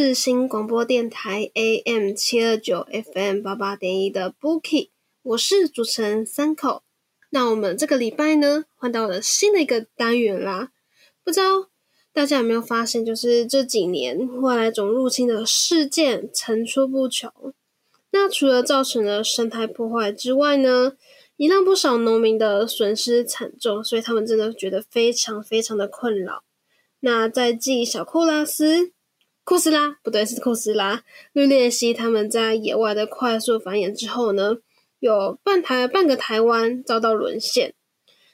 世新广播电台 AM 七二九 FM 八八点一的 Bookie，我是主持人三口。那我们这个礼拜呢，换到了新的一个单元啦。不知道大家有没有发现，就是这几年外来种入侵的事件层出不穷。那除了造成了生态破坏之外呢，也让不少农民的损失惨重，所以他们真的觉得非常非常的困扰。那在继小库拉斯、库斯拉不对是库斯拉、绿鬣蜥他们在野外的快速繁衍之后呢，有半台半个台湾遭到沦陷。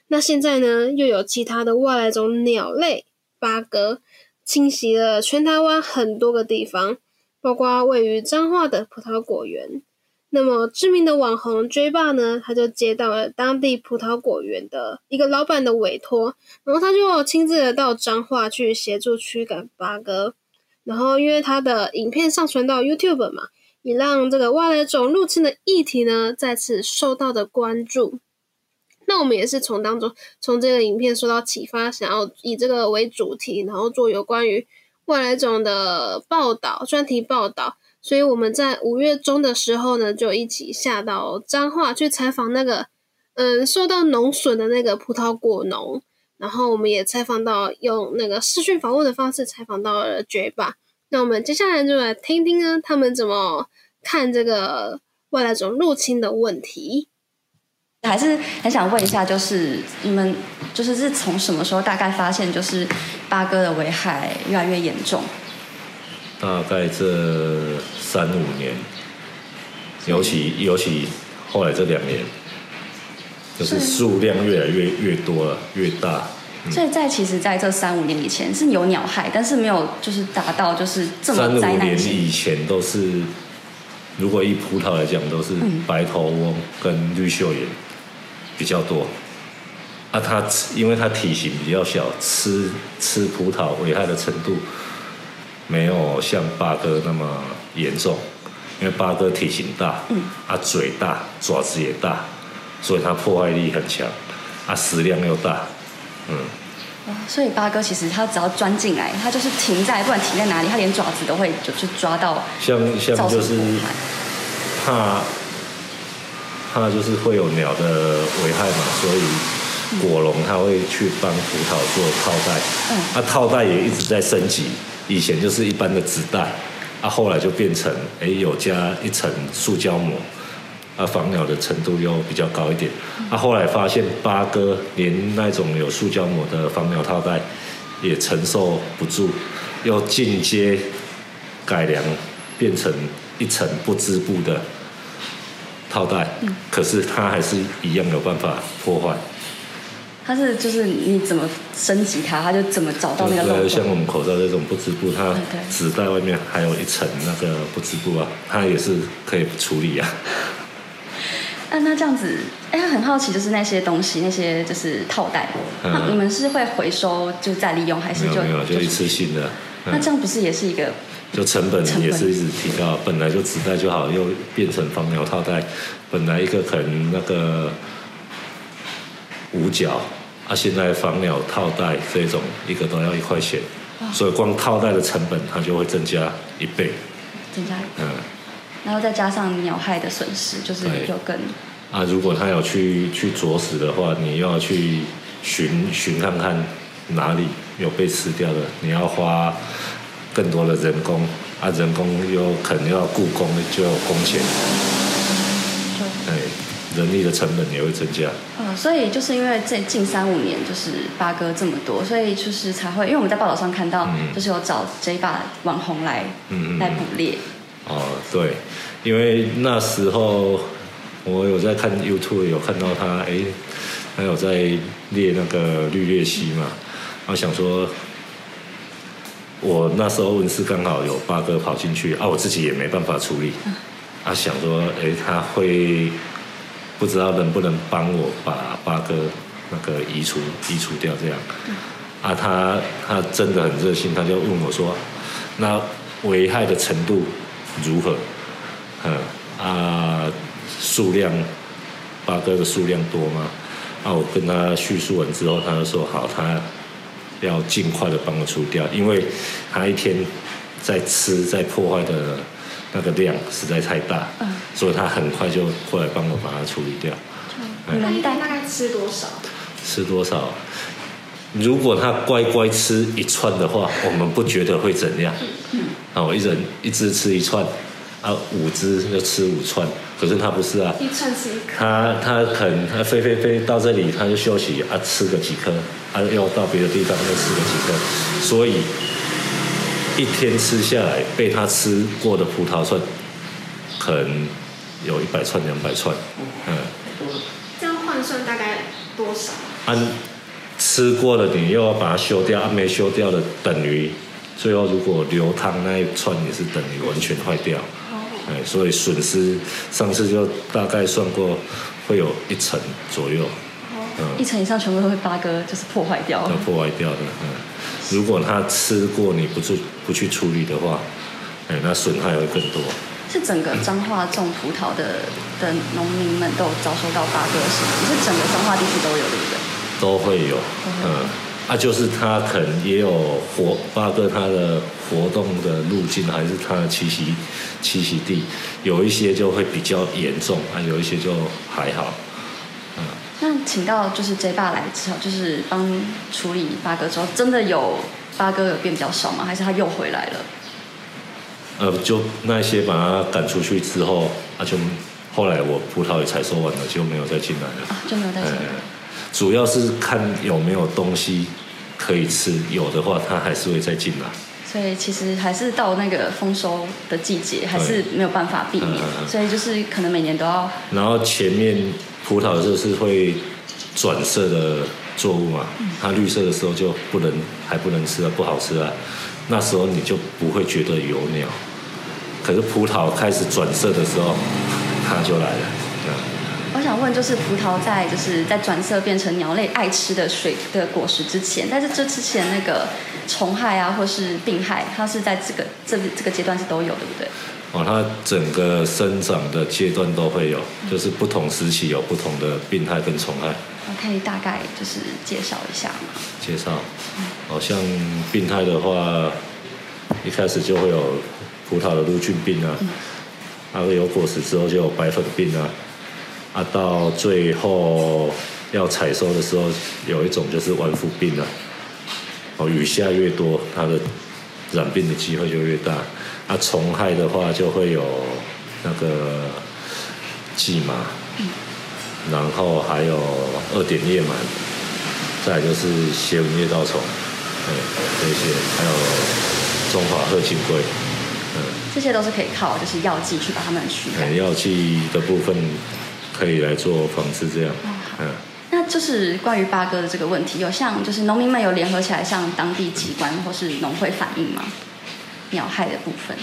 那现在呢，又有其他的外来种鸟类八哥侵袭了全台湾很多个地方，包括位于彰化的葡萄果园。那么知名的网红追爸呢，他就接到了当地葡萄果园的一个老板的委托，然后他就亲自的到彰化去协助驱赶八哥。然后因为他的影片上传到 YouTube 嘛，也让这个外来种入侵的议题呢再次受到的关注。那我们也是从当中从这个影片受到启发，想要以这个为主题，然后做有关于外来种的报道、专题报道。所以我们在五月中的时候呢，就一起下到彰化去采访那个嗯受到农损的那个葡萄果农，然后我们也采访到用那个视讯访问的方式采访到了绝吧。那我们接下来就来听听呢，他们怎么看这个外来种入侵的问题。还是很想问一下，就是你们就是是从什么时候大概发现，就是八哥的危害越来越严重？大概这三五年，尤其尤其后来这两年，就是数量越来越越多了，越大。所以在其实，在这三五年以前是有鸟害，但是没有就是达到就是这三五么灾难年性。以前都是，如果以葡萄来讲，都是嗯白头翁跟绿袖眼比较多。啊，它因为它体型比较小，吃吃葡萄危害的程度没有像八哥那么严重，因为八哥体型大，嗯啊嘴大，爪子也大，所以它破坏力很强，啊食量又大，嗯。哦所以八哥其实它只要钻进来，它就是停在不管停在哪里，它连爪子都会就去抓到，像像就是。怕怕就是会有鸟的危害嘛，所以果农他会去帮葡萄做套袋，嗯啊套袋也一直在升级，以前就是一般的纸袋，啊后来就变成哎有加一层塑胶膜。啊，防鸟的程度又比较高一点。啊，后来发现八哥连那种有塑胶膜的防鸟套袋也承受不住，又进阶改良变成一层不织布的套袋，可是它还是一样有办法破坏。它是就是你怎么升级它，它就怎么找到那个漏洞，像我洞。们口罩这种不织布，它纸袋外面还有一层那个不织布啊，它也是可以处理啊。那那这样子，哎，很好奇，就是那些东西，那些就是套袋，嗯。那你们是会回收就再利用，还是就没有就一次性的。嗯。那这样不是也是一个就成本也是一直提高，本来就纸袋就好，又变成防鸟套袋，本来一个可能那个五角，啊，现在防鸟套袋这种一个都要一块钱，所以光套袋的成本它就会增加一倍，增加，嗯。然后再加上鸟害的损失，就是对。又更啊，如果他有去去啄食的话，你又要去寻寻看看哪里有被吃掉的，你要花更多的人工，啊，人工又可能要雇工，就有工钱，哎，人力的成本也会增加。呃，所以就是因为这近三五年就是八哥这么多，所以就是才会，因为我们在报道上看到，嗯。就是有找 J 爸网红来来捕猎，哦，对，因为那时候我有在看 YouTube，有看到他，哎，他有在列那个绿鬣蜥嘛，我想说，我那时候温室刚好有八哥跑进去，啊，我自己也没办法处理，啊，想说，哎，他会不知道能不能帮我把八哥那个移除移除掉这样，啊，他他真的很热心，他就问我说，那危害的程度如何？嗯啊，数量八哥的数量多吗？啊，我跟他叙述完之后，他就说好，他要尽快的帮我除掉，因为他一天在吃在破坏的那个量实在太大，嗯所以他很快就过来帮我把它处理掉。你们带大概吃多少？吃多少？如果他乖乖吃一串的话，我们不觉得会怎样。啊，我一人一只吃一串，啊，五只就吃五串。可是他不是啊，一串吃一颗。他他肯他飞飞飞到这里他就休息啊，吃个几颗，啊，又到别的地方又吃个几颗，所以一天吃下来被他吃过的葡萄串，可能有一百串两百串，嗯。这样换算大概多少？按吃过了，你又要把它修掉，按没修掉的等于最后如果流汤那一串也是等于完全坏掉，哎，所以损失上次就大概算过会有一成左右，一层以上全部都会八哥就是破坏掉要。破坏掉的，嗯，如果他吃过你不去不去处理的话，哎，那损害会更多。是整个彰化种葡萄的的农民们都有遭受到八哥的事情，是整个彰化地区都有，对不对？都会有，嗯，啊，就是他可能也有活八个他的活动的路径，还是他的栖息栖息地，有一些就会比较严重，啊，有一些就还好，那请到就是 J 爸来之后，就是帮处理八哥之后，真的有八哥有变比较少吗？还是他又回来了？呃，就那些把他赶出去之后，啊，就后来我葡萄也采收完了，就没有再进来了，啊，就没有再进来。呃主要是看有没有东西可以吃，有的话它还是会再进来。所以其实还是到那个丰收的季节，还是没有办法避免所以就是可能每年都要然后前面葡萄就是会转色的作物嘛，它绿色的时候就不能还不能吃啊，不好吃啊，那时候你就不会觉得有鸟。可是葡萄开始转色的时候，它就来了。我想问，就是葡萄在就是在转色变成鸟类爱吃的水的果实之前，但是这之前那个虫害啊，或是病害，它是在这个这这个阶段是都有，对不对？哦，它整个生长的阶段都会有，就是不同时期有不同的病害跟虫害。我可以大概就是介绍一下吗？介绍，好像病态的话，一开始就会有葡萄的陆菌病啊，啊有果实之后就有白粉病啊，啊到最后要采收的时候，有一种就是완腐病啊，哦雨下越多，它的染病的机会就越大，啊虫害的话就会有那个蓟麻，然后还有二点叶螨。再就是斜纹叶稻虫，哎，这些还有中华鹤金龟，这些都是可以靠就是药剂去把它们驱哎，赶。药剂的部分可以来做防治，这样，嗯，那就是关于八哥的这个问题，有像就是农民们有联合起来向当地机关或是农会反映吗？鸟害的部分，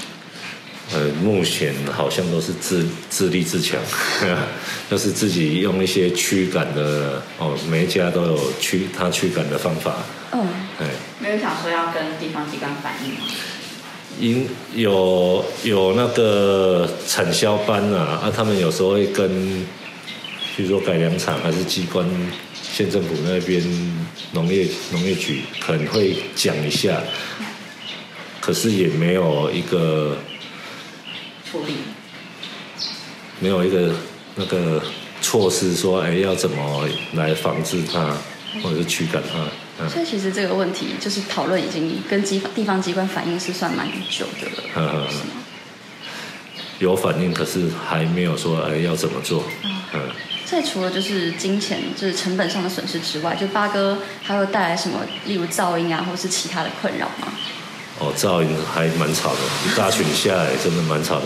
呃，目前好像都是自自立自强，就是自己用一些驱赶的，哦，每一家都有驱它驱赶的方法，嗯，哎，没有想说要跟地方机关反映吗？因有有那个产销班啊，啊，他们有时候会跟，比如说改良厂还是机关、县政府那边农业农业局可能会讲一下，可是也没有一个处理没有一个那个措施说，哎，要怎么来防治它，或者是驱赶它，嗯所以其实这个问题就是讨论已经跟机地方机关反映是算蛮久的了？有反应，可是还没有说哎要怎么做。嗯，所以除了就是金钱，就是成本上的损失之外，就八哥还会带来什么，例如噪音啊，或是其他的困扰吗？哦，噪音还蛮吵的，一大群下来真的蛮吵的。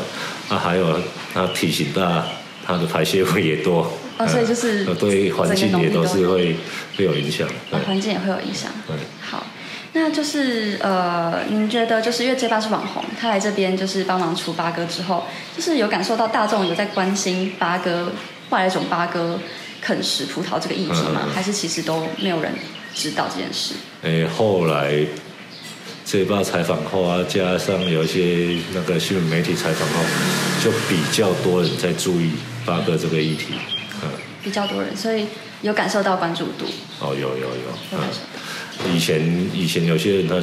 啊，还有它体型大，它的排泄物也多。哦所以就是呃对环境也都是会会有影响。对啊，环境也会有影响。对。好，那就是呃，您觉得就是因为街霸是网红，他来这边就是帮忙除八哥之后，就是有感受到大众有在关心八哥外来种八哥啃食葡萄这个议题吗？还是其实都没有人知道这件事？诶，后来这一报采访后啊，加上有一些那个新闻媒体采访后，就比较多人在注意八哥这个议题。嗯，比较多人，所以有感受到关注度。哦，有有有，有嗯，以前以前有些人他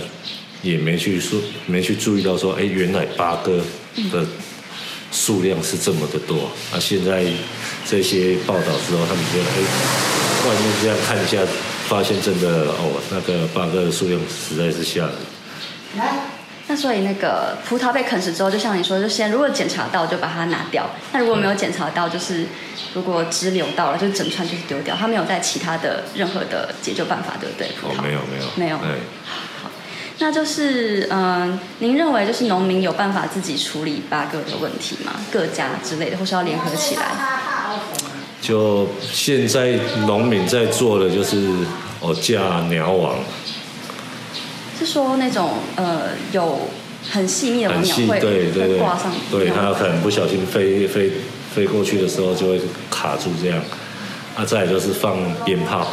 也没去说，没去注意到说，哎，原来八哥的数量是这么的多。啊，现在这些报道之后，他们觉得，哎，外面这样看一下，发现真的哦，那个八哥的数量实在是吓人。那所以那个葡萄被啃食之后，就像你说，就先如果检查到就把它拿掉，那如果没有检查到，就是如果支流到了，就整串就是丢掉，它没有在其他的任何的解救办法，对不对？葡哦，萄没有没有没有哎，那就是嗯、您认为就是农民有办法自己处理八个的问题吗？各家之类的，或是要联合起来？就现在农民在做的就是哦架鸟网，是说那种呃有很细密的网很细，鸟会对对对挂上，，对它可能不小心飞飞飞过去的时候就会卡住这样。啊，再来就是放鞭炮，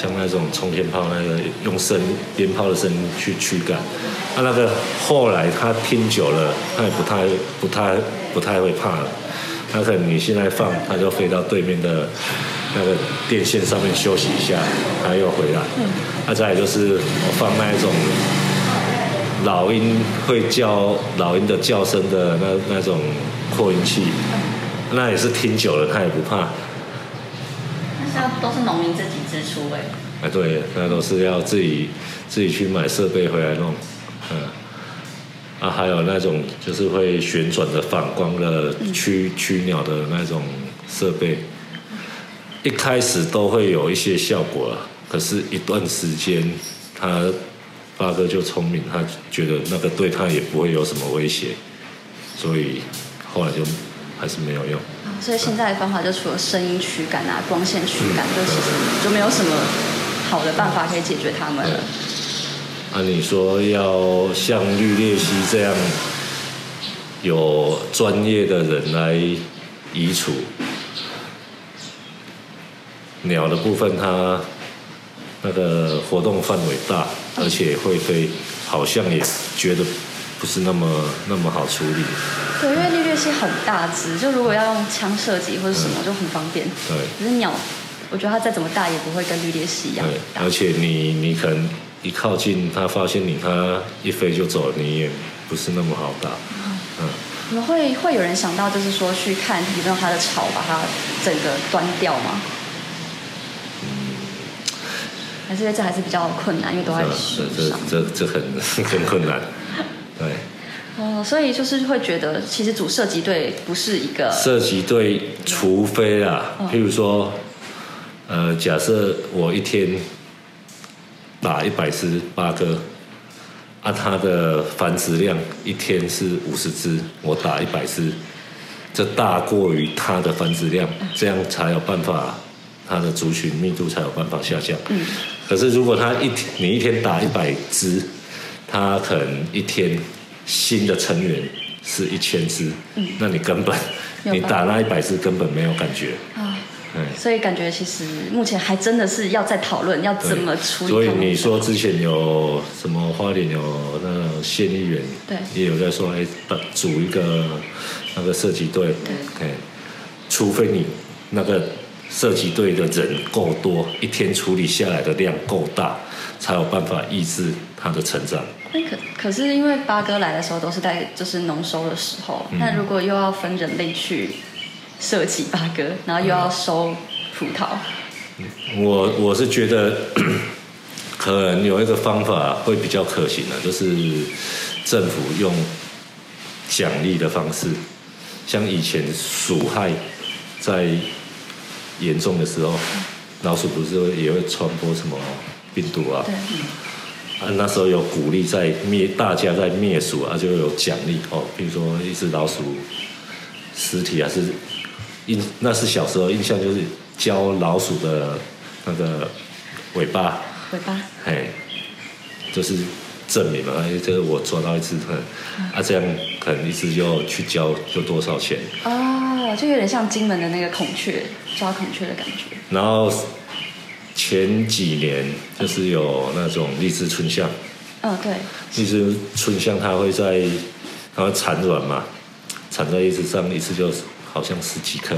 像那种冲天炮那个用声鞭炮的声音去驱赶。啊，那个后来他听久了，他也不太不太不太会怕了。那可能你现在放，它就飞到对面的那个电线上面休息一下，它又回来。啊，再来就是我放那一种老鹰会叫老鹰的叫声的那那种扩音器，那也是听久了它也不怕。那都是农民自己支出哎、哎，对，那都是要自己自己去买设备回来弄，嗯，啊，还有那种就是会旋转的反光的驱驱鸟的那种设备，一开始都会有一些效果啊，可是一段时间，他八哥就聪明，他觉得那个对他也不会有什么威胁，所以后来就还是没有用。啊所以现在的方法就除了声音驱赶啊、光线驱赶，就其实就没有什么好的办法可以解决它们了。啊，你说要像绿鬣蜥这样有专业的人来移除鸟的部分，它那个活动范围大，而且会飞，好像也觉得不是那么那么好处理。对，因为绿鬣蜥很大只，就如果要用枪射击或者什么就很方便。对可是鸟，我觉得它再怎么大也不会跟绿鬣蜥一样对，而。且你你可能一靠近它，发现你，它一飞就走了，你也不是那么好打。嗯。你们会会有人想到，就是说去看有没有它的巢，把它整个端掉吗？还是这还是比较困难，因为都在树上这。这这很 很困难。对，哦，所以就是会觉得，其实组射击队不是一个射击队，除非啊，譬如说，呃，假设我一天打一百只八哥，啊，它的繁殖量一天是五十只，我打一百只，这大过于它的繁殖量，这样才有办法，它的族群密度才有办法下降。嗯可是如果它一你一天打一百只，它可能一天新的成员是一千只，那你根本 你打那一百只根本没有感觉，啊，嗯。所以感觉其实目前还真的是要再讨论要怎么处理。所以你说之前有什么花莲有那个县议员，对也有在说，哎，组一个那个射击队，对，除非你那个射击队的人够多，一天处理下来的量够大，才有办法抑制它的成长。那可可是因为八哥来的时候都是在就是农收的时候，嗯。那如果又要分人类去设计八哥，然后又要收葡萄，我我是觉得可 可能有一个方法会比较可行的，就是政府用奖励的方式，像以前鼠害在严重的时候，老鼠不是也会传播什么病毒啊？对，啊，那时候有鼓励在灭，大家在灭鼠啊，就有奖励哦。比如说一只老鼠尸体啊，是印那是小时候印象就是教老鼠的那个尾巴，尾巴，嘿，就是证明嘛，哎，这个我抓到一只，哼啊，这样可能一只就去交就多少钱，哦，就有点像金门的那个孔雀抓孔雀的感觉。然后前几年就是有那种荔枝春象。嗯，对，荔枝春象它会在它会产卵嘛，产在叶子上一次就好像十几颗，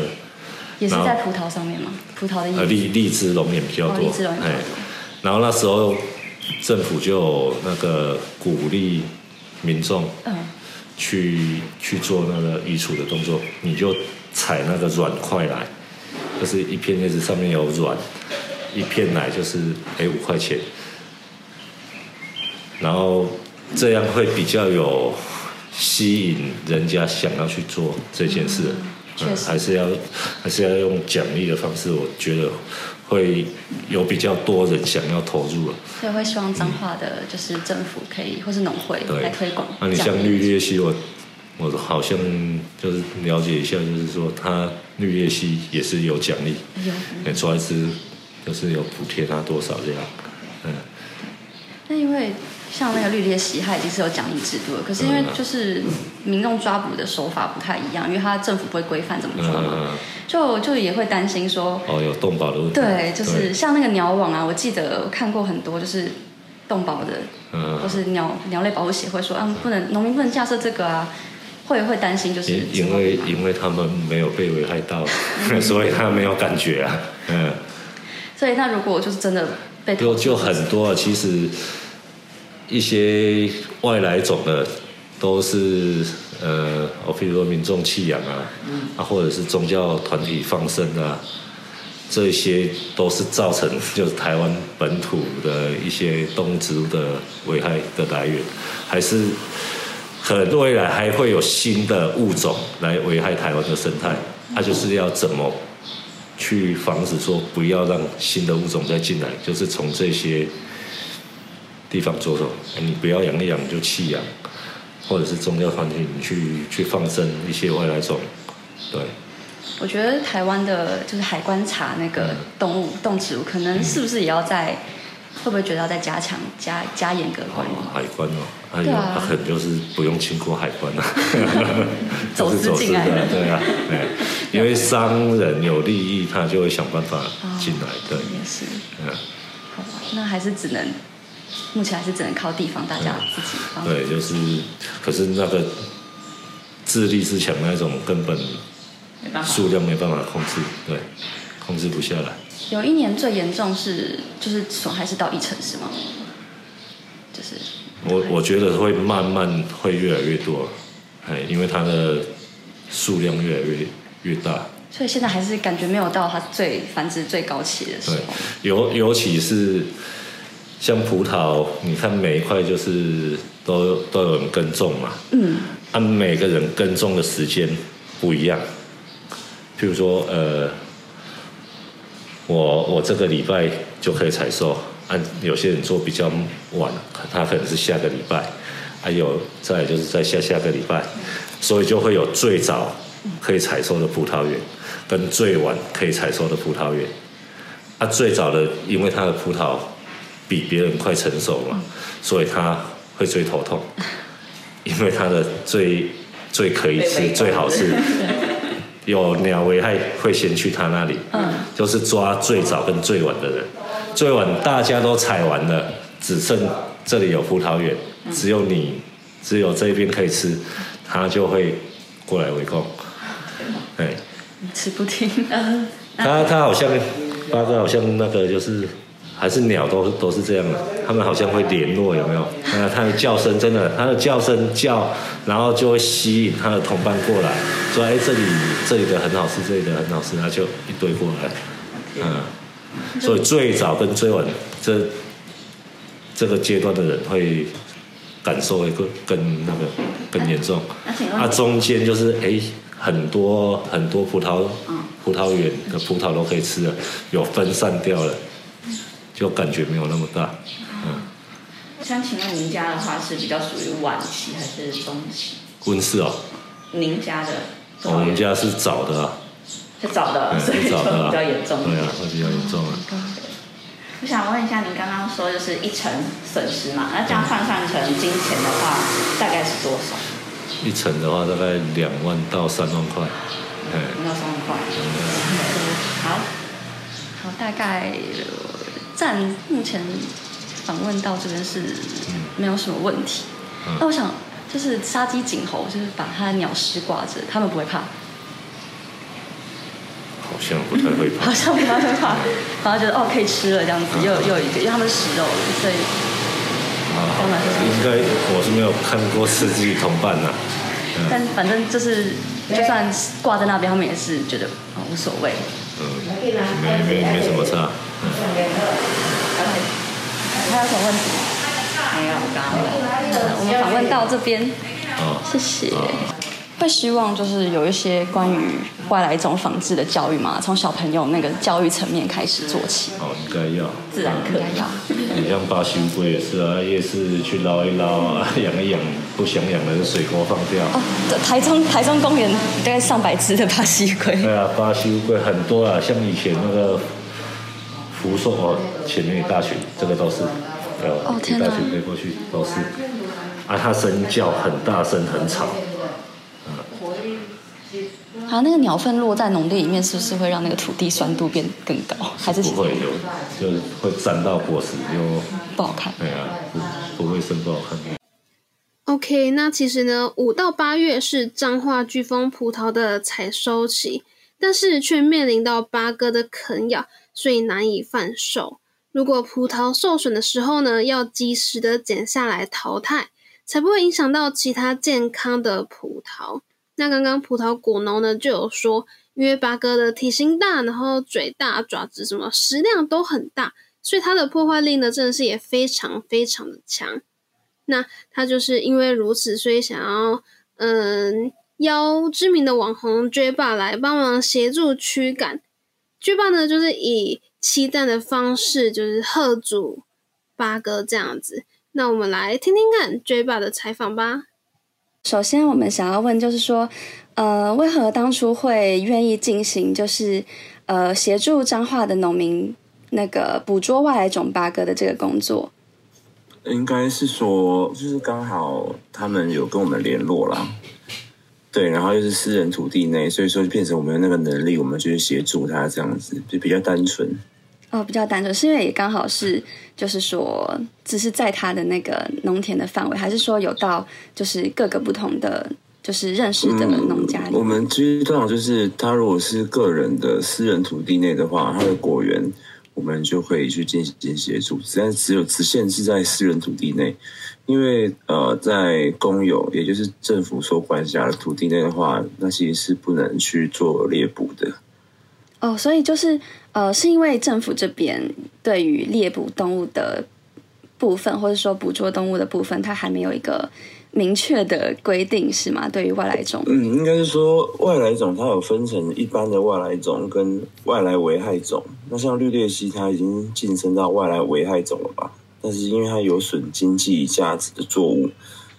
也是在葡萄上面吗？葡萄的叶呃子。荔荔枝龙眼比较多，哦荔枝龙眼然后那时候政府就有那个鼓励民众嗯，去去做那个移除的动作，你就采那个软块来，就是一片叶子上面有软，一片奶就是哎五块钱，然后这样会比较有吸引人家想要去做这件事，嗯还是要还是要用奖励的方式，我觉得会有比较多人想要投入了。所以会希望彰化的，就是政府可以，或是农会对来推广。那、你像绿鬣蜥，我我好像就是了解一下，就是说它绿鬣蜥也是有奖励，有，每抓一只就是有补贴他多少这样。嗯，那因为像那个绿鬣蜥，它已经是有奖励制度了，可是因为就是民众抓捕的手法不太一样，因为它政府不会规范怎么抓嘛，嗯，就就也会担心说，哦，有动保的问题。对，就是像那个鸟网啊，我记得我看过很多就是动保的，嗯。或，是鸟鸟类保护协会说，啊，不能农民不能架设这个啊，会会担心就是因因为因为他们没有被危害到，所以他没有感觉啊。嗯，所以那如果就是真的被就就很多啊，其实一些外来种的都是呃，我譬如说民众弃养啊，啊或者是宗教团体放生啊，这些都是造成就是台湾本土的一些动物植物的危害的来源，还是可能未来还会有新的物种来危害台湾的生态，它、就是要怎么去防止说不要让新的物种再进来，就是从这些地方着手，哎你不要养一养就弃养，或者是宗教团体你去去放生一些外来种，对，我觉得台湾的就是海关查那个动物动植物，可能是不是也要在，会不会觉得要再加强加加严格管理？哦，海关哦，他可能就是不用经过海关啊，走是进来的 对啊，哎，因为商人有利益，他就会想办法进来，对，也是，嗯。好吧，那还是只能，目前还是只能靠地方大家自己帮。对，就是，可是那个智力是强那种根本。数量没办法控制，对，控制不下来。有一年最严重是就是损害是到一成是吗？就是。我我觉得会慢慢会越来越多，哎，因为它的数量越来越越大，所以现在还是感觉没有到它最繁殖最高期的时对候。，尤尤其是像葡萄，你看每一块就是都都有人耕种嘛，嗯，按每个人耕种的时间不一样。譬如说，呃，我我这个礼拜就可以采收，按有些人做比较晚，他可能是下个礼拜，还有再来就是在下下个礼拜，所以就会有最早可以采收的葡萄园，跟最晚可以采收的葡萄园。啊，最早的因为它的葡萄比别人快成熟嘛，所以他会最头痛，因为它的最最可以吃、最好吃，有鸟危害会先去他那里，嗯，就是抓最早跟最晚的人，最晚大家都采完了，只剩这里有葡萄园，只有你只有这边可以吃，它就会过来围攻，哎。吃不停。他他好像八哥好像那个就是还是鸟都都是这样的，他们好像会联络有没有？那它的叫声真的，它的叫声叫，然后就会吸引它的同伴过来，说哎这里这里的很好吃，这里的很好吃，他就一堆过来，嗯，所以最早跟最晚这这个阶段的人会感受会更更那个更严重。那中间就是哎，很多很多葡萄嗯葡萄园的葡萄都可以吃了，有分散掉了，就感觉没有那么大。嗯，想请问您家的话是比较属于晚期还是中期？温室哦，您家的我们家是早的啊，是早的，嗯所以就比较严重。对啊，会比较严重啊。我想问一下，您刚刚说就是一成损失嘛？那这样换算成金钱的话，大概是多少？一层的话大概两万到三万块，哎，五到三万块。好，好，大概呃占目前访问到这边是没有什么问题。嗯那我想就是杀鸡儆猴，就是把它的鸟尸挂着，他们不会怕，好像不太会好。像不太会怕，然后觉得哦可以吃了这样子，又有又一个，因为他们是食肉的，所以啊，应该我是没有看过吃自己同伴呐、但反正就是就算挂在那边，他们也是觉得哦无所谓。嗯，没没没什么差。还有什么问题？没有，刚刚的。我们访问到这边，哦，谢谢。会希望就是有一些关于外来种防治的教育嘛，从小朋友那个教育层面开始做起。哦，应该要。自然课要。你像巴西乌龟也是啊，夜市去捞一捞啊，养一养，不想养的就水沟放掉。哦，台中台中公园大概上百只的巴西龟。对啊，巴西乌龟很多啊，像以前那个福寿哦，前面一大群，这个都是，有、一哦天哪大群飞过去都是。啊，它声叫很大声，很吵。好，那个鸟粪落在农地里面，是不是会让那个土地酸度变更高？还是不会有，就是会沾到果实就，不好看？对啊，不不卫生不好看。OK，那其实呢，五到八月是彰化飓风葡萄的采收期，但是却面临到八哥的啃咬，所以难以贩售。如果葡萄受损的时候呢，要及时的剪下来淘汰，才不会影响到其他健康的葡萄。那刚刚葡萄果农呢就有说，因为八哥的体型大，然后嘴大、爪子什么食量都很大，所以它的破坏力呢真的是也非常非常的强。那他就是因为如此，所以想要嗯邀知名的网红 J 爸来帮忙协助驱赶。J 爸呢就是以期待的方式，就是贺主八哥这样子。那我们来听听看 J 爸的采访吧。首先，我们想要问就是说，呃，为何当初会愿意进行就是呃协助彰化的农民那个捕捉外来种八哥的这个工作？应该是说，就是刚好他们有跟我们联络啦，对，然后又是私人土地内，所以说就变成我们那个能力，我们就是协助他这样子，就比较单纯。哦，比较单纯，是因为也刚好是，就是说，只是在他的那个农田的范围，还是说有到就是各个不同的，就是认识的农家里、嗯我们其实通常就是，他如果是个人的私人土地内的话，他的果园我们就会去进行协助，但只有只限制在私人土地内，因为呃，在公有也就是政府所管辖的土地内的话，那其实是不能去做猎捕的。哦，所以就是呃，是因为政府这边对于猎捕动物的部分，或者说捕捉动物的部分，它还没有一个明确的规定，是吗？对于外来种，嗯，应该是说外来种它有分成一般的外来种跟外来危害种。那像绿鬣蜥，它已经晋升到外来危害种了吧？但是因为它有损经济价值的作物，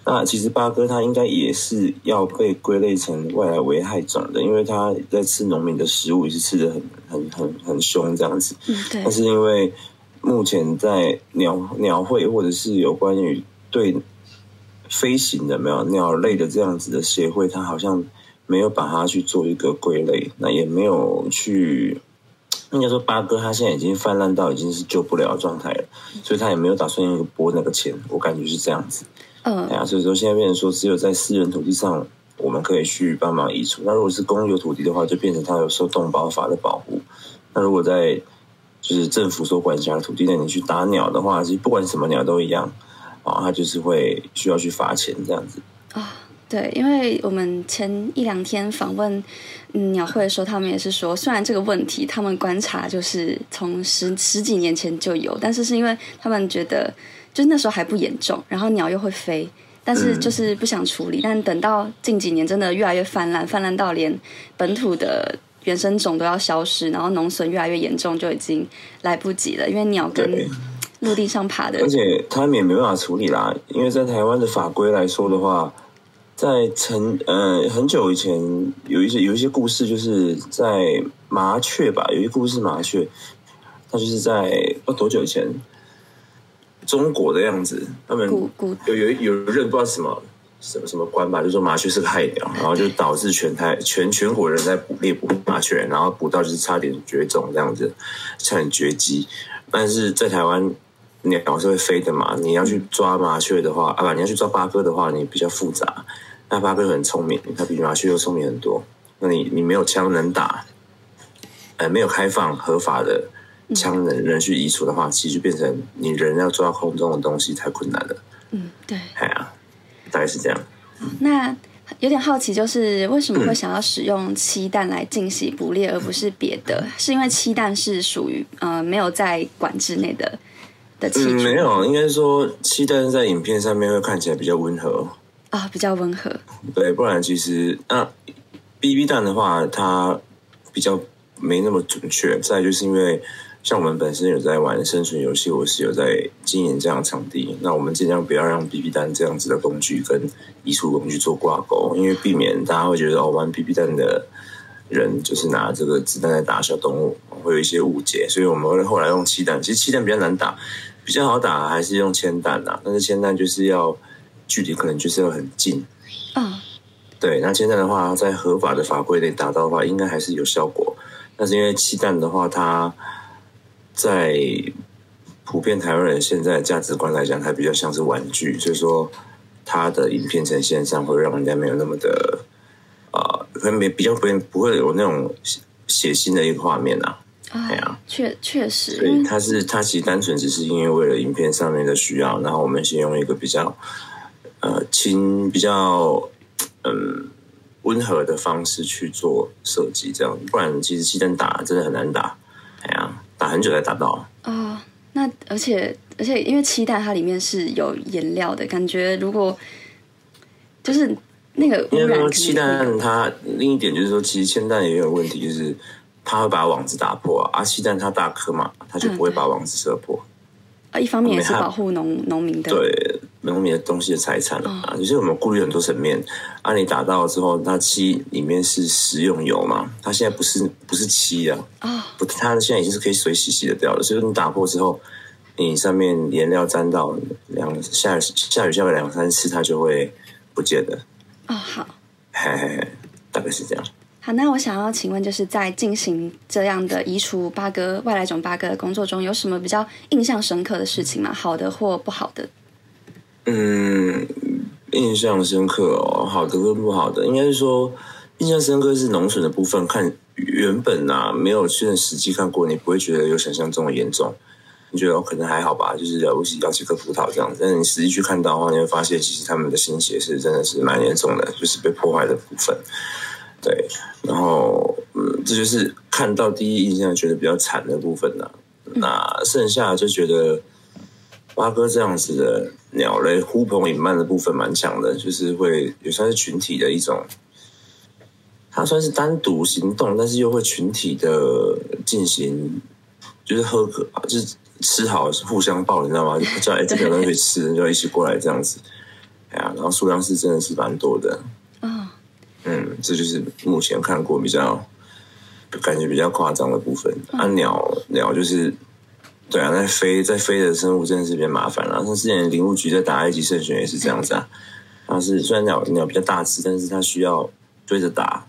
那其实八哥它应该也是要被归类成外来危害种的，因为它在吃农民的食物也是吃的很很很很凶这样子。嗯，对但，是因为目前在鸟鸟会或者是有关于对飞行的没有鸟类的这样子的协会，它好像没有把它去做一个归类，那也没有去。应该说，八哥它现在已经泛滥到已经是救不了的状态了，所以他也没有打算要拨那个钱，我感觉是这样子。嗯哎，呀，所以说现在变成说，只有在私人土地上，我们可以去帮忙移除。那如果是公有土地的话，就变成它有受动保法的保护。那如果在就是政府所管辖的土地内，你去打鸟的话，其实不管什么鸟都一样，啊，它就是会需要去罚钱这样子。啊对，因为我们前一两天访问嗯鸟会的时候，他们也是说，虽然这个问题他们观察就是从十十几年前就有，但是是因为他们觉得就是那时候还不严重，然后鸟又会飞，但是就是不想处理。但等到近几年真的越来越泛滥，泛滥到连本土的原生种都要消失，然后农损越来越严重，就已经来不及了。因为鸟跟对陆地上爬的而且他们也没办法处理啦，因为在台湾的法规来说的话，在成呃很久以前有一些有一些故事，就是在麻雀吧，有一故事麻雀，它就是在不知道多久以前，中国的样子，他们有有有人不知道什么什么什么官吧，就说麻雀是个害鸟，然后就导致全台全全国人在捕猎捕麻雀，然后捕到就是差点绝种这样子，差点绝迹。但是在台湾，鸟是会飞的嘛，你要去抓麻雀的话，啊不，你要去抓八哥的话，你比较复杂。那八哥很聪明，它比麻雀又聪明很多。那你你没有枪能打，呃，没有开放合法的枪能人去移除的话，其实就变成你人要抓空中的东西太困难了。嗯，对。哎呀，大概是这样。那有点好奇，就是为什么会想要使用漆弹来进行捕猎，而不是别的？是因为漆弹是属于呃没有在管制内的的器嗯，没有，应该说鸡蛋在影片上面会看起来比较温和，啊、比较温和。对，不然其实那 BB 弹的话，它比较没那么准确。再就是因为像我们本身有在玩生存游戏，我是有在经营这样的场地，那我们尽量不要让 BB 弹这样子的工具跟移除工具做挂钩，因为避免大家会觉得哦，玩 BB 弹的人就是拿这个子弹来打小动物，会有一些误解，所以我们会后来用气弹。其实气弹比较难打，比较好打还是用铅弹啊，但是铅弹就是要距离可能就是要很近。啊、对，那现在的话，在合法的法规内打到的话，应该还是有效果。但是因为气弹的话，它在普遍台湾人现在的价值观来讲，它比较像是玩具，所以说它的影片呈现上会让人家没有那么的呃，可能没比较不会不会有那种血血腥的一个画面啊。哎呀啊，确确实，所以因为它是它其实单纯只是因为为了影片上面的需要，然后我们先用一个比较呃轻、比较嗯温和的方式去做设计，这样不然其实鸡蛋打真的很难打，哎呀，打很久才打到。啊、那而且而且因为漆弹它里面是有颜料的，感觉如果就是那个污因为气弹它另一点就是说，其实铅弹也有问题，就是它会把网子打破啊，啊气弹它大颗嘛，它就不会把网子射破。啊，一方面也是保护农农民的，对农民的东西的财产啊，就是我们顾虑很多层面。啊，你打到之后，它漆里面是食用油嘛，它现在不是不是漆啊，啊不，它现在已经是可以水洗洗的掉了。所以说你打破之后，你上面颜料沾到两下下雨下个两三次，它就会不见的。哦，好。嘿嘿嘿，大概是这样。好，那我想要请问，就是在进行这样的移除八哥外来种八哥的工作中，有什么比较印象深刻的事情吗？好的或不好的？嗯，印象深刻哦，好的跟不好的，应该是说印象深刻是农损的部分。看原本啊，没有去实际看过，你不会觉得有想象中的严重，你觉得哦可能还好吧，就是了不起要几颗葡萄这样子。但是你实际去看到的话，你会发现其实他们的心血是真的是蛮严重的，就是被破坏的部分。对，然后嗯，这就是看到第一印象觉得比较惨的部分了、那剩下就觉得八哥这样子的鸟类呼朋引伴的部分蛮强的，就是会也算是群体的一种。它算是单独行动，但是又会群体的进行，就是喝个就是吃好是互相抱，你知道吗？就叫哎这个有东西可以吃，就一起过来这样子。哎呀，然后数量是真的是蛮多的。哦，嗯，这就是目前看过比较感觉比较夸张的部分。啊，鸟鸟就是对啊，在飞在飞的生物真的是比较麻烦了、像之前林务局在打埃及圣选也是这样子啊，它是虽然鸟鸟比较大只，但是它需要追着打，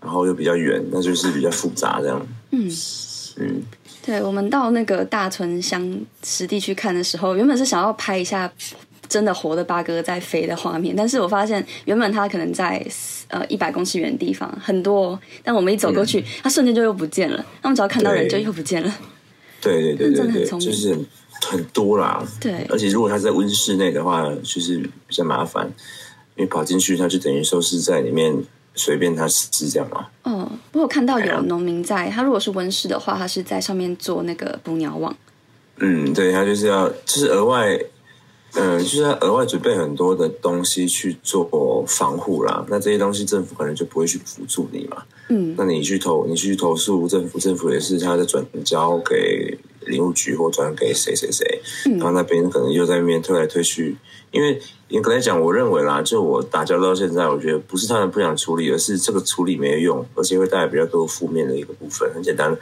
然后又比较远，那就是比较复杂这样。嗯嗯，对，我们到那个大屯乡实地去看的时候，原本是想要拍一下真的活的八哥在飞的画面，但是我发现原本它可能在呃一百公尺远的地方很多哦，但我们一走过去，它瞬间就又不见了。那我们只要看到人就又不见了。对对对对对，就是很很多啦。对而且如果它在温室内的话，就是比较麻烦，因为跑进去它就等于说是在里面随便它吃这样嘛。哦，我有看到哎有农民在，他如果是温室的话，他是在上面做那个捕鸟网。嗯，对，它就是要就是额外嗯，就是要额外准备很多的东西去做防护啦。那这些东西政府可能就不会去辅助你嘛。嗯那你去投，你去投诉政府，政府也是他在转交给林务局或转给谁谁谁，然后那边可能又在那边推来推去。因为严格来讲，我认为啦，就我打交道到现在，我觉得不是他们不想处理，而是这个处理没有用，而且会带来比较多负面的一个部分。很简单，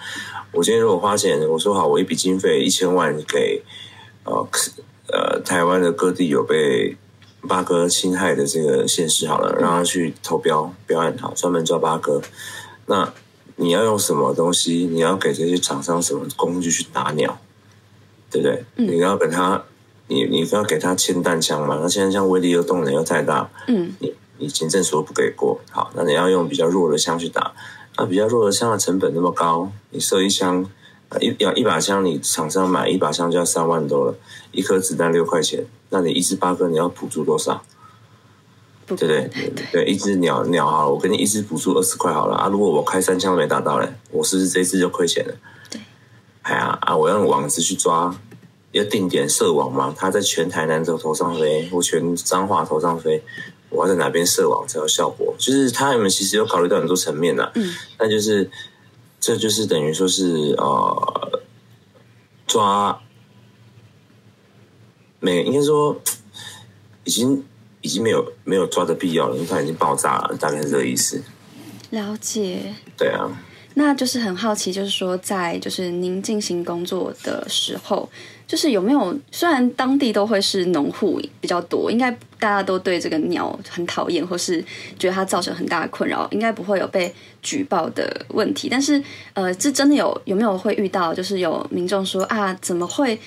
我今天如果花钱，我说好，我一笔经费一千万给呃呃台湾的各地有被八哥侵害的这个县市好了，让他去投标标案好，专门抓八哥。那你要用什么东西？你要给这些厂商什么工具去打鸟，对不对？你要给他，你你要给他铅弹枪嘛？那铅弹枪威力又动能又太大，嗯，你你行政所不给过，好，那你要用比较弱的枪去打，那比较弱的枪的成本那么高，你射一枪，呃一要一把枪，你厂商买一把枪就要三万多了，一颗子弹六块钱，那你一只八哥你要补助多少？不对不对？对，一只鸟鸟好了，我给你一只补助二十块好了啊。如果我开三枪没打到嘞，我是不是这一只就亏钱了？对。哎呀啊！我要用网子去抓，要定点射网嘛。它在全台南头头上飞，或全彰化头上飞，我要在哪边射网才有效果？就是他们其实有考虑到很多层面的，嗯，那就是这就是等于说是呃抓没应该说已经已经没有没有抓的必要了，因为它已经爆炸了，大概是这个意思。了解。对啊，那就是很好奇，就是说，在就是您进行工作的时候，就是有没有虽然当地都会是农户比较多，应该大家都对这个鸟很讨厌，或是觉得它造成很大的困扰，应该不会有被举报的问题。但是，呃，这真的有有没有会遇到，就是有民众说啊，怎么会？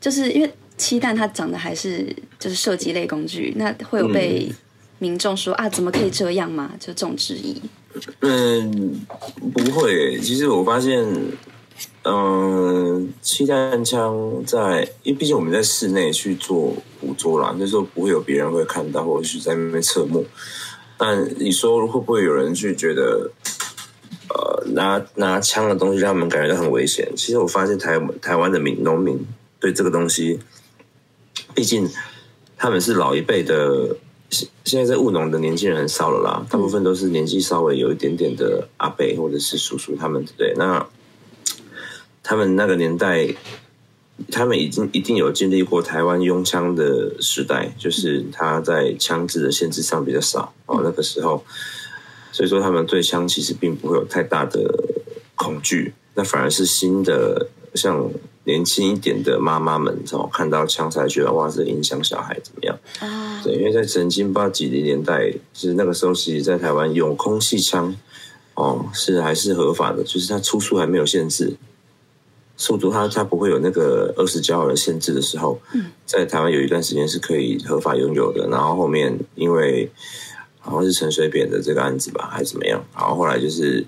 就是因为鸡蛋它长得还是就是射击类工具，那会有被民众说、啊，怎么可以这样嘛？就这种质疑。嗯，不会。其实我发现，嗯、气弹枪在，因为毕竟我们在室内去做捕捉啦，那时候不会有别人会看到，或者是在那边侧目。但你说会不会有人去觉得，呃，拿拿枪的东西让他们感觉到很危险？其实我发现台台湾的民农民对这个东西，毕竟他们是老一辈的，现现在在务农的年轻人很少了啦，大部分都是年纪稍微有一点点的阿伯或者是叔叔他们，对不对？那他们那个年代，他们已经一定有经历过台湾拥枪的时代，就是他在枪支的限制上比较少哦，那个时候，所以说他们对枪其实并不会有太大的恐惧，那反而是新的像年轻一点的妈妈们，哦，看到枪才觉得哇，这影响小孩怎么样？啊，对，因为在曾经八几零年代，就是那个时候，其实在台湾用空气枪，哦，是还是合法的，就是它出处还没有限制，速度它它不会有那个二十焦耳的限制的时候，在台湾有一段时间是可以合法拥有的，然后后面因为好像是陈水扁的这个案子吧，还是怎么样，然后后来就是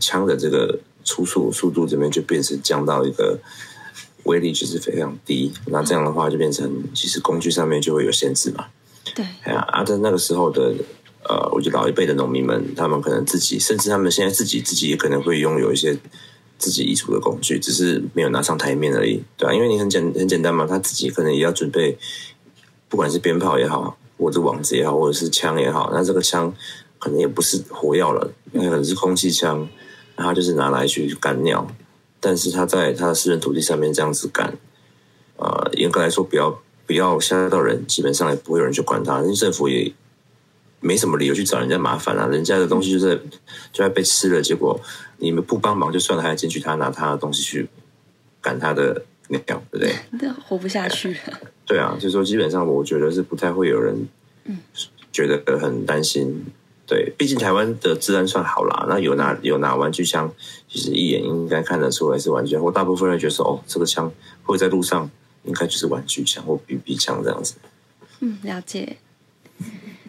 枪的这个出速速度这边就变成降到一个。威力就是非常低，那这样的话就变成其实工具上面就会有限制嘛。对，哎呀，啊，在那个时候的呃，我觉得老一辈的农民们，他们可能自己，甚至他们现在自己自己也可能会拥有一些自己移除的工具，只是没有拿上台面而已，对啊，因为你很简很简单嘛，他自己可能也要准备，不管是鞭炮也好，或者网子也好，或者是枪也好，那这个枪可能也不是火药了，那可能是空气枪，那他就是拿来去赶鸟，但是他在他的私人土地上面这样子赶，呃，严格来说，不要不要吓到人，基本上也不会有人去管他，因为政府也没什么理由去找人家麻烦啊，人家的东西就是就在被吃了，结果你们不帮忙就算了，还要进去他拿他的东西去赶他的鸟，对不对？那活不下去了。对啊，就是说基本上我觉得是不太会有人觉得很担心。对，毕竟台湾的治安算好啦，那有拿有拿玩具枪，其实一眼应该看得出来是玩具枪，或大部分人觉得说哦，这个枪会在路上应该就是玩具枪或 BB 枪这样子。嗯，了解。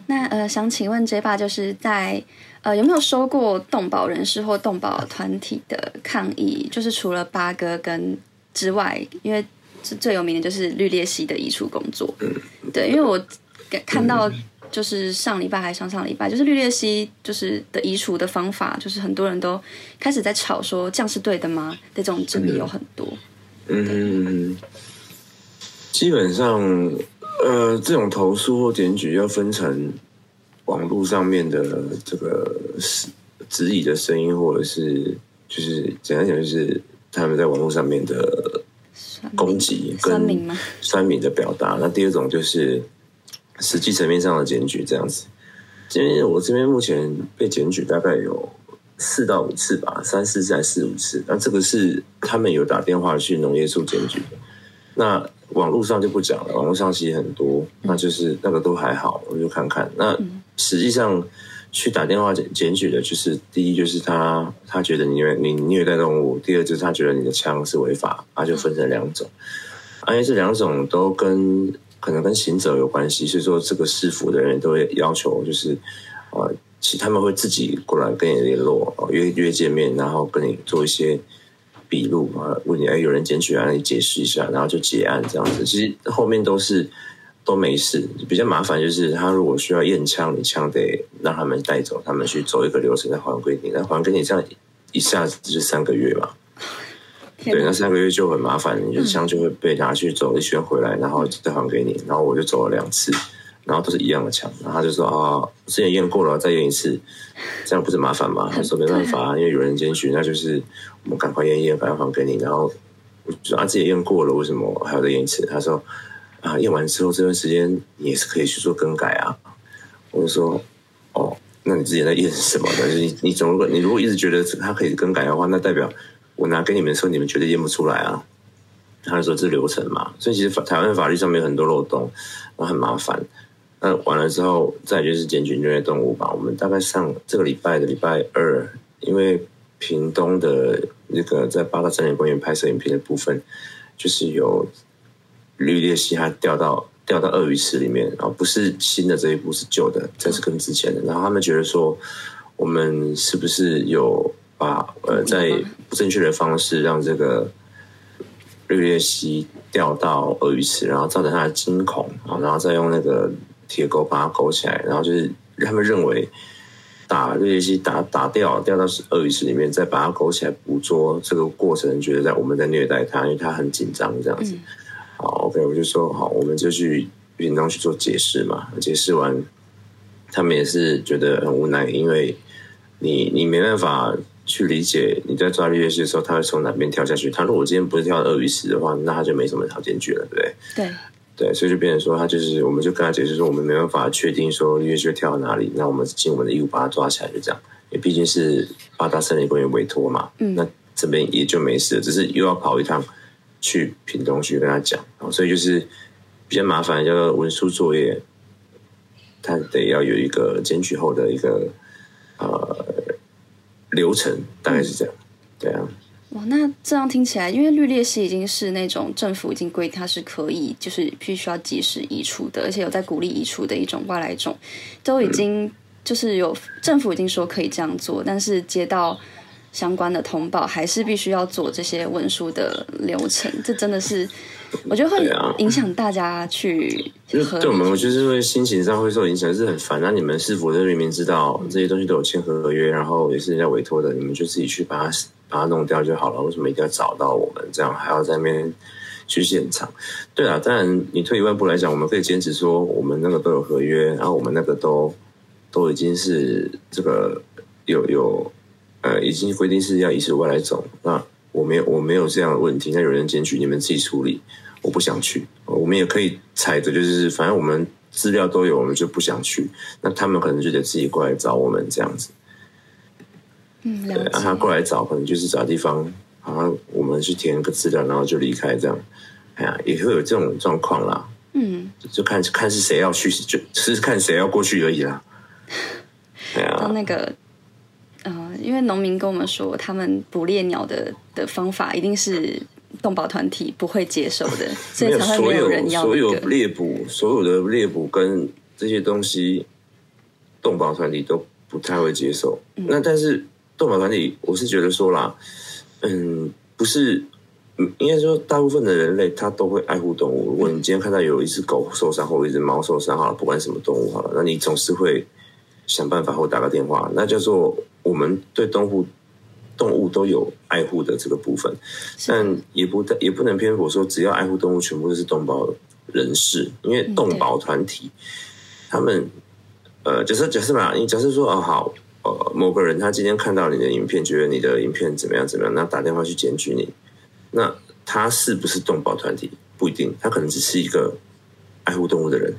那呃，想请问 J 爸，就是在呃有没有收过动保人士或动保团体的抗议？就是除了八哥跟之外，因为最最有名的就是绿鬣蜥的移除工作。对，因为我看到就是上礼拜还上上礼拜，就是绿鬣蜥就是的移除的方法，就是很多人都开始在吵说这样是对的吗？的这种争议有很多。嗯，基本上，呃，这种投诉或检举要分成网络上面的这个是质疑的声音，或者是就是简单讲，就是他们在网络上面的攻击跟酸民的表达。那第二种就是实际层面上的检举，这样子。因为我这边目前被检举大概有四到五次吧，三四次还是四五次。那这个是他们有打电话去农业处检举的。那网络上就不讲了，网络上其实很多，那就是那个都还好，我就看看。那实际上去打电话检检举的，就是第一就是他他觉得你虐你虐待动物，第二就是他觉得你的枪是违法，他就分成两种。而且这两种都跟可能跟行者有关系，所以说这个市府的人都会要求，就是呃，其他们会自己过来跟你联络，约约见面，然后跟你做一些笔录啊，问你哎有人检举啊，你解释一下，然后就结案这样子。其实后面都是都没事，比较麻烦就是他如果需要验枪，你枪得让他们带走，他们去走一个流程再还给你，那还给你这样一下子就三个月嘛。对，那三个月就很麻烦，你的枪就会被拿去走一圈回来，然后再还给你。然后我就走了两次，然后都是一样的枪，然后他就说啊，之前验过了，再验一次，这样不是麻烦吗？他说没办法，因为有人检举，那就是我们赶快验一验，赶快还给你。然后我就说啊，自己验过了，为什么还要再验一次？他说啊，验完之后这段时间你也是可以去做更改啊。我就说哦，那你之前在验什么呢？就是你你总如果你如果一直觉得它可以更改的话，那代表我拿给你们的时候，你们绝对验不出来啊。他就说这是流程嘛，所以其实法台湾法律上面有很多漏洞，那很麻烦。那完了之后，再就是检举虐待动物吧。我们大概上这个礼拜的礼拜二，因为屏东的那个在八大森林公园拍摄影片的部分，就是有绿鬣蜥它掉到掉到鳄鱼池里面，然后不是新的这一部是旧的，这是更之前的。然后他们觉得说，我们是不是有把呃在不正确的方式让这个绿鬣蜥掉到鳄鱼池，然后造成它的惊恐啊，然后再用那个铁钩把它勾起来，然后就是他们认为打绿鬣蜥打打掉掉到鳄鱼池里面，再把它勾起来捕捉，这个过程觉得在我们在虐待它，因为它很紧张这样子。好，OK，我就说好，我们就去运东去做解释嘛。解释完，他们也是觉得很无奈，因为你你没办法去理解你在抓绿叶蜥的时候，它会从哪边跳下去。他如果今天不是跳鳄鱼池的话，那他就没什么条件去了，对不对？对，对，所以就变成说，他就是，我们就跟他解释说，我们没办法确定说绿叶蜥会跳到哪里，那我们尽我们的义务把它抓起来，就这样。因为毕竟是八大森林公园委托嘛，嗯那这边也就没事了，只是又要跑一趟去屏东去跟他讲，然后所以就是比较麻烦，叫做文书作业，他得要有一个检举后的一个呃流程，大概是这样，对啊。哇，那这样听起来，因为绿鬣蜥已经是那种政府已经规定它是可以，就是必须要及时移除的，而且有在鼓励移除的一种外来种，都已经就是有政府已经说可以这样做，但是接到相关的通报，还是必须要做这些文书的流程，这真的是我觉得会影响大家去就是合对我们，就是会心情上会受影响，是很烦。那你们是否就明明知道这些东西都有签合约，然后也是人家委托的，你们就自己去把它把它弄掉就好了？为什么一定要找到我们？这样还要在那边去现场？对啊，当然你退一万步来讲，我们可以坚持说我们那个都有合约，然后我们那个都都已经是这个有有呃已经规定是要移除外来走，那我没有我没有这样的问题，那有人检举你们自己处理。我不想去，我们也可以踩着，就是反正我们资料都有，我们就不想去。那他们可能就得自己过来找我们这样子。嗯了对，啊，他，过来找，可能就是找地方，然后我们去填个资料，然后就离开这样。哎呀，也会有这种状况啦，嗯，就看看是谁要去，就只是看谁要过去而已啦。哎呀，当那个。呃，因为农民跟我们说，他们捕猎鸟的的方法一定是动保团体不会接受的，所以所才会没有人要所有那个。猎捕，所有的猎捕跟这些东西，动保团体都不太会接受。嗯那但是动保团体，我是觉得说啦，嗯，不是，嗯，应该说大部分的人类他都会爱护动物。如果你今天看到有一只狗受伤或一只猫受伤，好了，不管什么动物好了，那你总是会想办法或打个电话，那叫做我们对动物动物都有爱护的这个部分。但也不也不能偏颇说，只要爱护动物，全部都是动保人士，因为动保团体，他们呃，假设假设嘛，你假设说哦好，呃，某个人他今天看到你的影片，觉得你的影片怎么样怎么样，那打电话去检举你，那他是不是动保团体不一定，他可能只是一个爱护动物的人。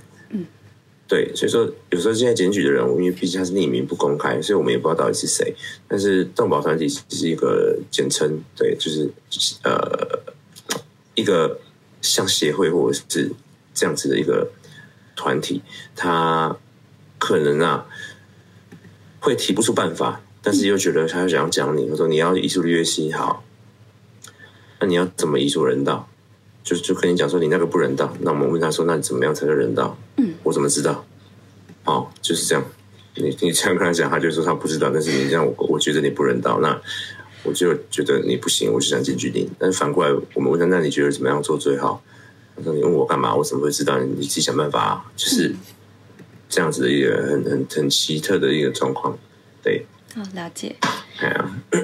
对，所以说有时候现在检举的人，因为毕竟他是匿名不公开，所以我们也不知道到底是谁。但是动保团体只是一个简称，对，就是呃一个像协会或者是这样子的一个团体，他可能啊会提不出办法，但是又觉得他想要讲你，他说你要移除绿叶溪好，那你要怎么移除人道？就就跟你讲说你那个不人道，那我们问他说那你怎么样才叫人道？嗯，我怎么知道？哦，就是这样。你你这样跟他讲，他就说他不知道。但是你这样，我我觉得你不人道，那我就觉得你不行，我就想检举你。但是反过来，我们问他，那你觉得怎么样做最好？他说你问我干嘛？我怎么会知道？你自己想办法啊。就是这样子的一个很很很奇特的一个状况。对，好了解。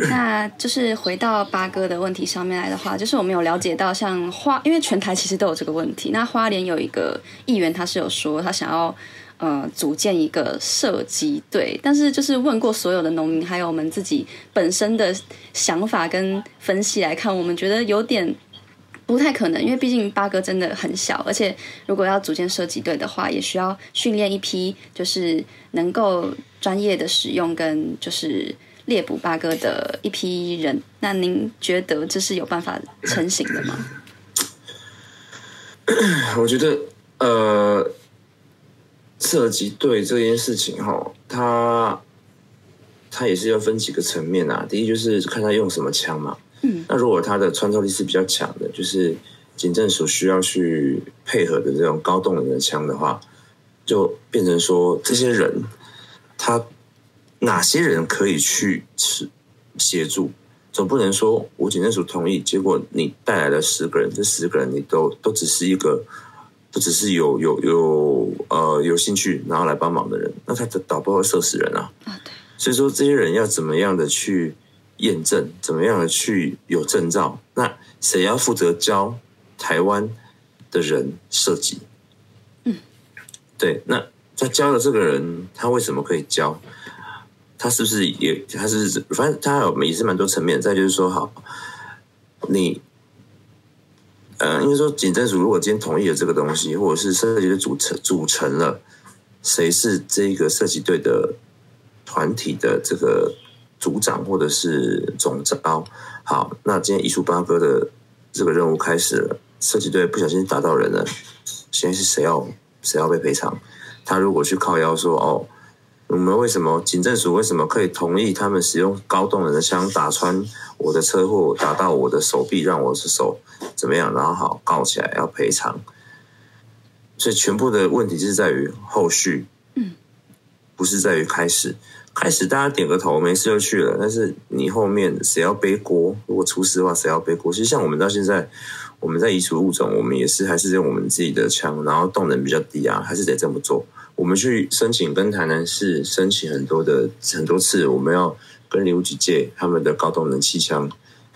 那就是回到八哥的问题上面来的话，就是我们有了解到，像花，因为全台其实都有这个问题。那花莲有一个议员，他是有说他想要呃组建一个射击队，但是就是问过所有的农民，还有我们自己本身的想法跟分析来看，我们觉得有点不太可能，因为毕竟八哥真的很小，而且如果要组建射击队的话，也需要训练一批就是能够专业的使用跟就是。猎捕八哥的一批人，那您觉得这是有办法成型的吗？我觉得，呃，射击队这件事情哈，它它也是要分几个层面啊。第一就是看他用什么枪嘛，嗯，那如果他的穿透力是比较强的，就是警政所需要去配合的这种高动能的枪的话，就变成说这些人他。哪些人可以去协协助？总不能说我警政署同意，结果你带来了十个人，这十个人你都都只是一个，都只是有有有呃有兴趣然后来帮忙的人，那他导不会射死人啊？啊，对。所以说这些人要怎么样的去验证，怎么样的去有证照？那谁要负责教台湾的人射击？嗯，对。那他教的这个人，他为什么可以教？他是不是也？他是反正他有也是蛮多层面。再就是说，好，你，呃，因为说，警政署如果今天同意了这个东西，或者是设计的组成组成了，谁是这个设计队的团体的这个组长或者是总招？好，那今天移除八哥的这个任务开始了，设计队不小心打到人了，现在是谁要谁要被赔偿？他如果去靠腰说哦。我们为什么警政署为什么可以同意他们使用高动能的枪打穿我的车祸，打到我的手臂，让我的手怎么样？然后好告起来要赔偿。所以全部的问题是在于后续，嗯，不是在于开始。开始大家点个头，没事就去了。但是你后面谁要背锅？如果出事的话，谁要背锅？其实像我们到现在，我们在移除物种，我们也是还是用我们自己的枪，然后动能比较低啊，还是得这么做。我们去申请跟台南市申请很多的很多次，我们要跟林务局借他们的高动能气枪，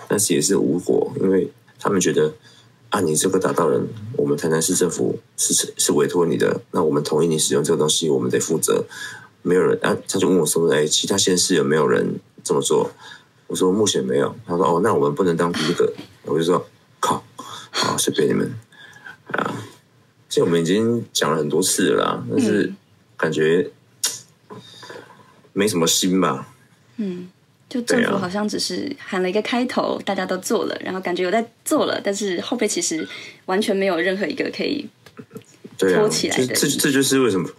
但是也是无果，因为他们觉得啊，你这个打到人，我们台南市政府是是委托你的，那我们同意你使用这个东西，我们得负责。没有人啊，他就问我说：“哎，其他县市有没有人这么做？”我说：“目前没有。”他说：“哦，那我们不能当第一个。”我就说：“靠，好随便你们啊。”其实我们已经讲了很多次了，但是感觉没什么心吧。嗯，就政府好像只是喊了一个开头，大家都做了，然后感觉有在做了，但是后背其实完全没有任何一个可以拖起来的。这这就是为什么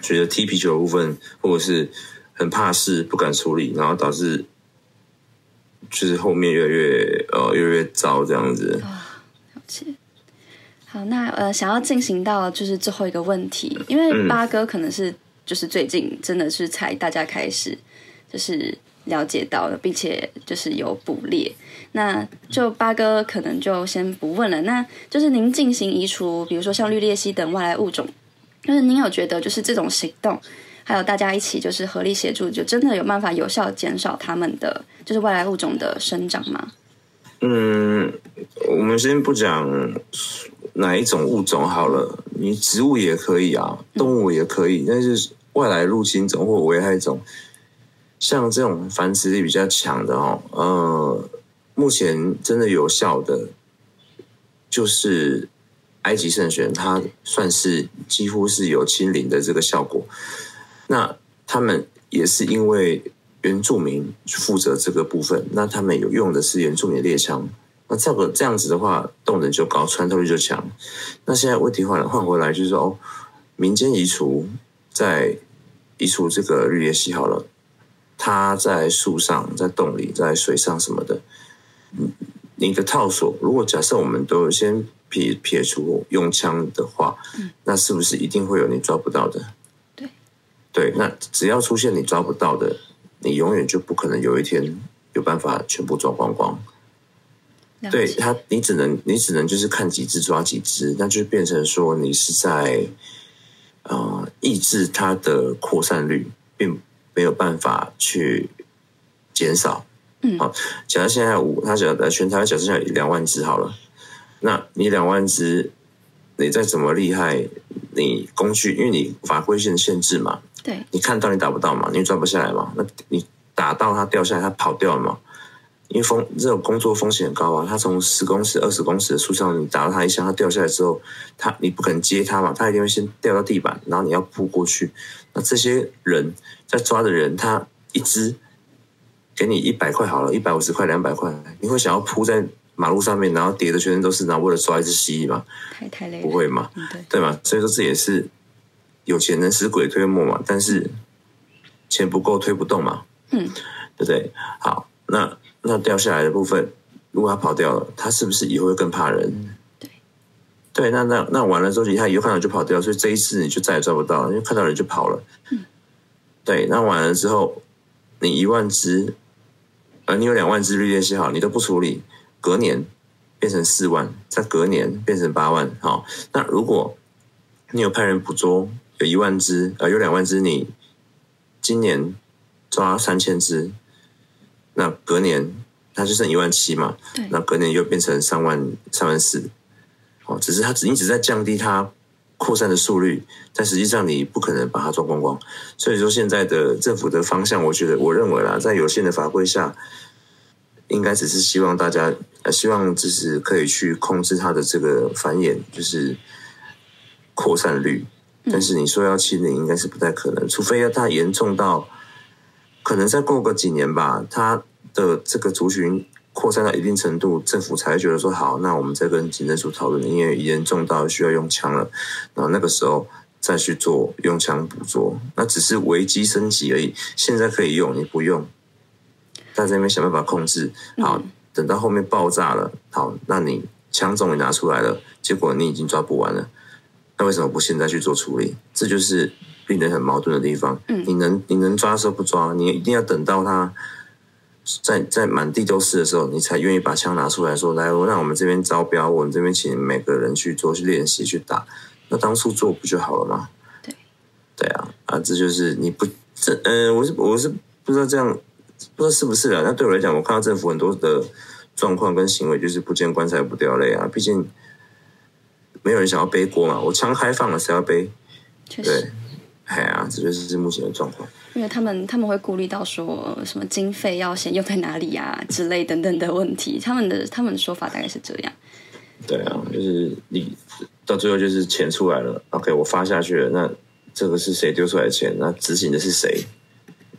觉得踢皮球的部分，或者是很怕事，不敢处理，然后导致就是后面越来越呃越来越糟这样子。啊，了解。好，那呃，想要进行到就是最后一个问题，因为八哥可能是就是最近真的是才大家开始就是了解到的，并且就是有捕猎，那就八哥可能就先不问了。那就是您进行移除，比如说像绿鬣蜥等外来物种，就是您有觉得就是这种行动，还有大家一起就是合力协助，就真的有办法有效减少他们的就是外来物种的生长吗？嗯，我们先不讲。哪一种物种好了，你植物也可以啊，动物也可以，但是外来入侵种或危害种，像这种繁殖力比较强的哦，呃，目前真的有效的就是埃及圣玄，它算是几乎是有清零的这个效果。那他们也是因为原住民负责这个部分，那他们有用的是原住民猎枪。那这个这样子的话，动能就高，穿透力就强。那现在问题换了，换回来就是说，哦，民间移除，在移除这个绿叶蜥好了，它在树上、在洞里、在水上什么的，嗯，你的套索，如果假设我们都先撇撇除用枪的话，那是不是一定会有你抓不到的？对，对，那只要出现你抓不到的，你永远就不可能有一天有办法全部抓光光。对它，你只能你只能就是看几只抓几只，那就变成说你是在呃抑制它的扩散率，并没有办法去减少。嗯好，假如现在五，它假如全台湾假设现在两万只好了，那你两万只，你再怎么厉害，你工具因为你法规限限制嘛，对，你看到你打不到嘛，你抓不下来嘛，那你打到它掉下来，它跑掉了嘛？因为风这种工作风险很高啊，他从十公尺、二十公尺的树上，你打到他一下，他掉下来之后，他你不可能接他嘛，他一定会先掉到地板，然后你要扑过去。那这些人在抓的人，他一只给你一百块好了，一百五十块、两百块，你会想要扑在马路上面，然后叠的全身都是，然后为了抓一只蜥蜴吗？太太累了，不会嘛？嗯，对，对吗？所以说这也是有钱能使鬼推磨嘛，但是钱不够推不动嘛，嗯，对不对？好，那那掉下来的部分，如果他跑掉了，他是不是以后会更怕人？对，对，那那那完了之后，他以后看到就跑掉，所以这一次你就再也抓不到了，因为看到人就跑了。对，那完了之后，你一万只，呃，你有两万只绿鬣蜥好，你都不处理，隔年变成四万，再隔年变成八万，好，那如果你有派人捕捉，有一万只，呃，有两万只，你今年抓三千只，那隔年它就剩一万七嘛，对那隔年又变成三万三万四，哦，只是它只你只是在降低它扩散的速率，但实际上你不可能把它抓光光。所以说现在的政府的方向，我觉得我认为啦，在有限的法规下，应该只是希望大家，呃，希望就是可以去控制它的这个繁衍，就是扩散率。但是你说要清零，应该是不太可能，除非要它严重到，可能再过个几年吧，它的这个族群扩散到一定程度，政府才会觉得说好，那我们再跟警政署讨论，因为严重到需要用枪了，然后那个时候再去做用枪捕捉，那只是危机升级而已。现在可以用，你不用，大家那边想办法控制，好，等到后面爆炸了，好，那你枪终于拿出来了，结果你已经抓不完了，那为什么不现在去做处理？这就是令人很矛盾的地方。嗯你能你能抓的时候不抓，你一定要等到他在在满地都是的时候，你才愿意把枪拿出来说来，我让我们这边招标，我们这边请每个人去做去练习去打。那当初做不就好了吗？对，对啊，啊，这就是你不这呃、我是我是不知道这样不知道是不是啊？那对我来讲，我看到政府很多的状况跟行为，就是不见棺材不掉泪啊。毕竟没有人想要背锅嘛，我枪开放了，谁要背？对哎呀，这就是目前的状况。因为他们他们会顾虑到说什么经费要先 用在哪里啊之类等等的问题，他们的他们的说法大概是这样。对啊，就是你到最后就是钱出来了，OK，我发下去了，那这个是谁丢出来的钱？那执行的是谁？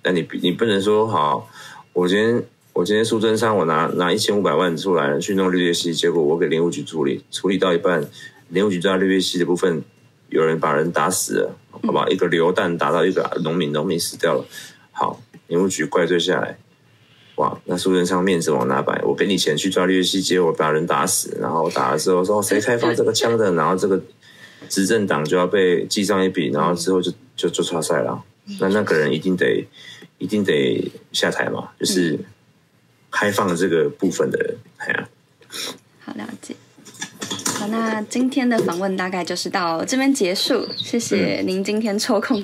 那你你不能说好，我今天我今天苏贞昌我拿拿一千五百万出来去弄绿叶溪，结果我给林务局处理，处理到一半，林务局在绿叶溪的部分有人把人打死了，好不好？一个榴弹打到一个农民，农民死掉了，好，林务局怪罪下来。哇，那苏贞昌面子往哪摆？我给你钱去抓绿叶溪，结果把人打死，然后打了之后说谁开放这个枪的，然后这个执政党就要被记上一笔，然后之后就就就刷赛了。那那个人一定得一定得下台嘛，就是开放这个部分的人，哎呀、好，了解。好，那今天的访问大概就是到这边结束，谢谢您今天抽空